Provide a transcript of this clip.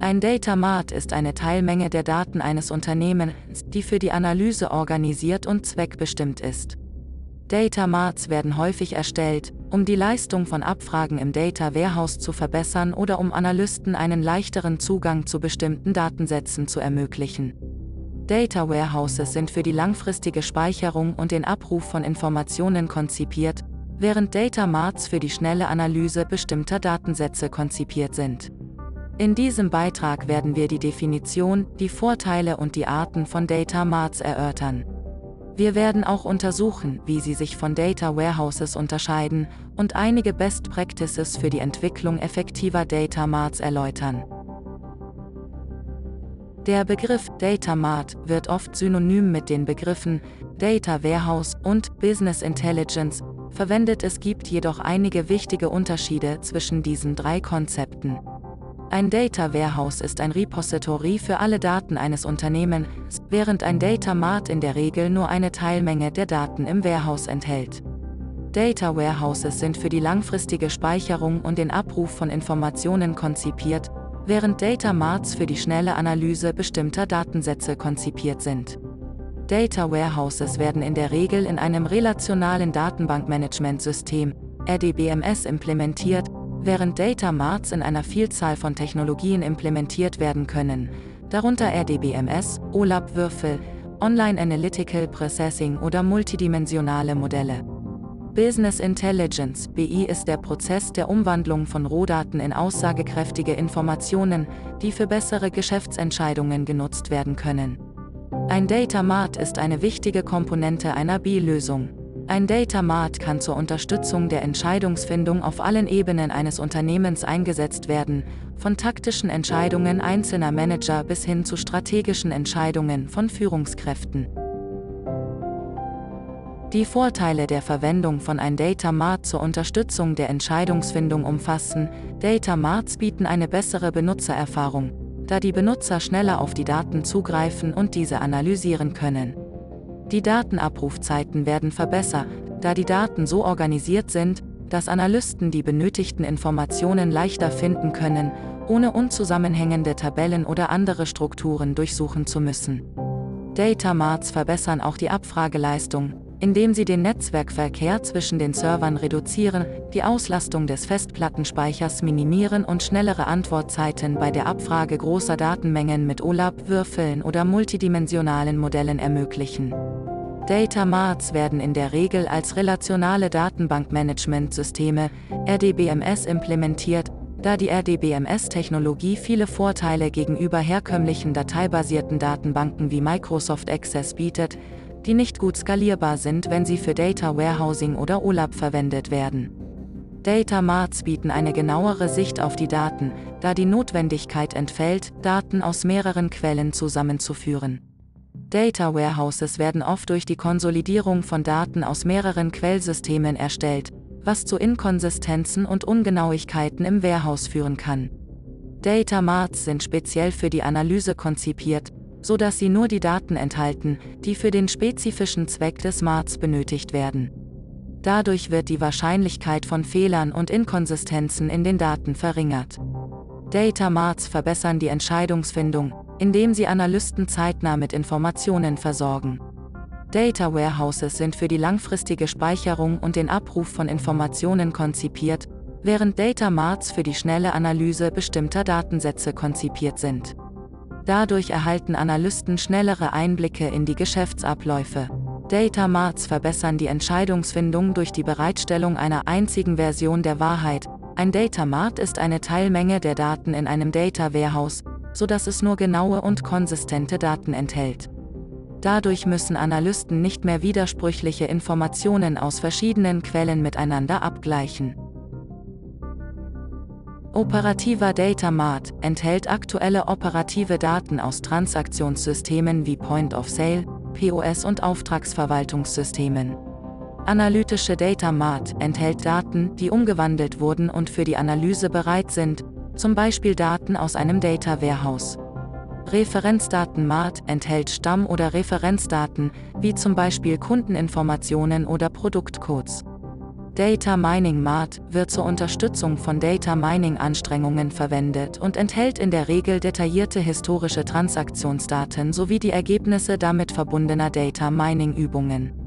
Ein Data Mart ist eine Teilmenge der Daten eines Unternehmens, die für die Analyse organisiert und zweckbestimmt ist. Data Marts werden häufig erstellt, um die Leistung von Abfragen im Data Warehouse zu verbessern oder um Analysten einen leichteren Zugang zu bestimmten Datensätzen zu ermöglichen. Data Warehouses sind für die langfristige Speicherung und den Abruf von Informationen konzipiert, während Data Marts für die schnelle Analyse bestimmter Datensätze konzipiert sind. In diesem Beitrag werden wir die Definition, die Vorteile und die Arten von Data Marts erörtern. Wir werden auch untersuchen, wie sie sich von Data Warehouses unterscheiden und einige Best Practices für die Entwicklung effektiver Data Marts erläutern. Der Begriff Data Mart wird oft synonym mit den Begriffen Data Warehouse und Business Intelligence verwendet. Es gibt jedoch einige wichtige Unterschiede zwischen diesen drei Konzepten. Ein Data Warehouse ist ein Repository für alle Daten eines Unternehmens, während ein Data Mart in der Regel nur eine Teilmenge der Daten im Warehouse enthält. Data Warehouses sind für die langfristige Speicherung und den Abruf von Informationen konzipiert, während Data Marts für die schnelle Analyse bestimmter Datensätze konzipiert sind. Data Warehouses werden in der Regel in einem relationalen Datenbankmanagementsystem, RDBMS implementiert, während Data Marts in einer Vielzahl von Technologien implementiert werden können, darunter RDBMS, OLAP-Würfel, Online Analytical Processing oder multidimensionale Modelle. Business Intelligence BI ist der Prozess der Umwandlung von Rohdaten in aussagekräftige Informationen, die für bessere Geschäftsentscheidungen genutzt werden können. Ein Data Mart ist eine wichtige Komponente einer BI-Lösung. Ein Data Mart kann zur Unterstützung der Entscheidungsfindung auf allen Ebenen eines Unternehmens eingesetzt werden, von taktischen Entscheidungen einzelner Manager bis hin zu strategischen Entscheidungen von Führungskräften. Die Vorteile der Verwendung von ein Data Mart zur Unterstützung der Entscheidungsfindung umfassen, Data Marts bieten eine bessere Benutzererfahrung, da die Benutzer schneller auf die Daten zugreifen und diese analysieren können. Die Datenabrufzeiten werden verbessert, da die Daten so organisiert sind, dass Analysten die benötigten Informationen leichter finden können, ohne unzusammenhängende Tabellen oder andere Strukturen durchsuchen zu müssen. Data Marts verbessern auch die Abfrageleistung, indem sie den Netzwerkverkehr zwischen den Servern reduzieren, die Auslastung des Festplattenspeichers minimieren und schnellere Antwortzeiten bei der Abfrage großer Datenmengen mit OLAP-Würfeln oder multidimensionalen Modellen ermöglichen. Data Marts werden in der Regel als relationale Datenbankmanagementsysteme RDBMS implementiert, da die RDBMS-Technologie viele Vorteile gegenüber herkömmlichen dateibasierten Datenbanken wie Microsoft Access bietet, die nicht gut skalierbar sind, wenn sie für Data Warehousing oder OLAP verwendet werden. Data Marts bieten eine genauere Sicht auf die Daten, da die Notwendigkeit entfällt, Daten aus mehreren Quellen zusammenzuführen. Data Warehouses werden oft durch die Konsolidierung von Daten aus mehreren Quellsystemen erstellt, was zu Inkonsistenzen und Ungenauigkeiten im Warehouse führen kann. Data Marts sind speziell für die Analyse konzipiert, so dass sie nur die Daten enthalten, die für den spezifischen Zweck des Marts benötigt werden. Dadurch wird die Wahrscheinlichkeit von Fehlern und Inkonsistenzen in den Daten verringert. Data Marts verbessern die Entscheidungsfindung, indem sie Analysten zeitnah mit Informationen versorgen. Data Warehouses sind für die langfristige Speicherung und den Abruf von Informationen konzipiert, während Data Marts für die schnelle Analyse bestimmter Datensätze konzipiert sind. Dadurch erhalten Analysten schnellere Einblicke in die Geschäftsabläufe. Data Marts verbessern die Entscheidungsfindung durch die Bereitstellung einer einzigen Version der Wahrheit. Ein Data Mart ist eine Teilmenge der Daten in einem Data Warehouse, sodass es nur genaue und konsistente Daten enthält. Dadurch müssen Analysten nicht mehr widersprüchliche Informationen aus verschiedenen Quellen miteinander abgleichen. Operativer Data Mart enthält aktuelle operative Daten aus Transaktionssystemen wie Point of Sale, POS und Auftragsverwaltungssystemen. Analytische Data Mart enthält Daten, die umgewandelt wurden und für die Analyse bereit sind, zum Beispiel Daten aus einem Data Warehouse. Referenzdaten Mart enthält Stamm- oder Referenzdaten, wie zum Beispiel Kundeninformationen oder Produktcodes. Data Mining Mart wird zur Unterstützung von Data Mining Anstrengungen verwendet und enthält in der Regel detaillierte historische Transaktionsdaten sowie die Ergebnisse damit verbundener Data Mining Übungen.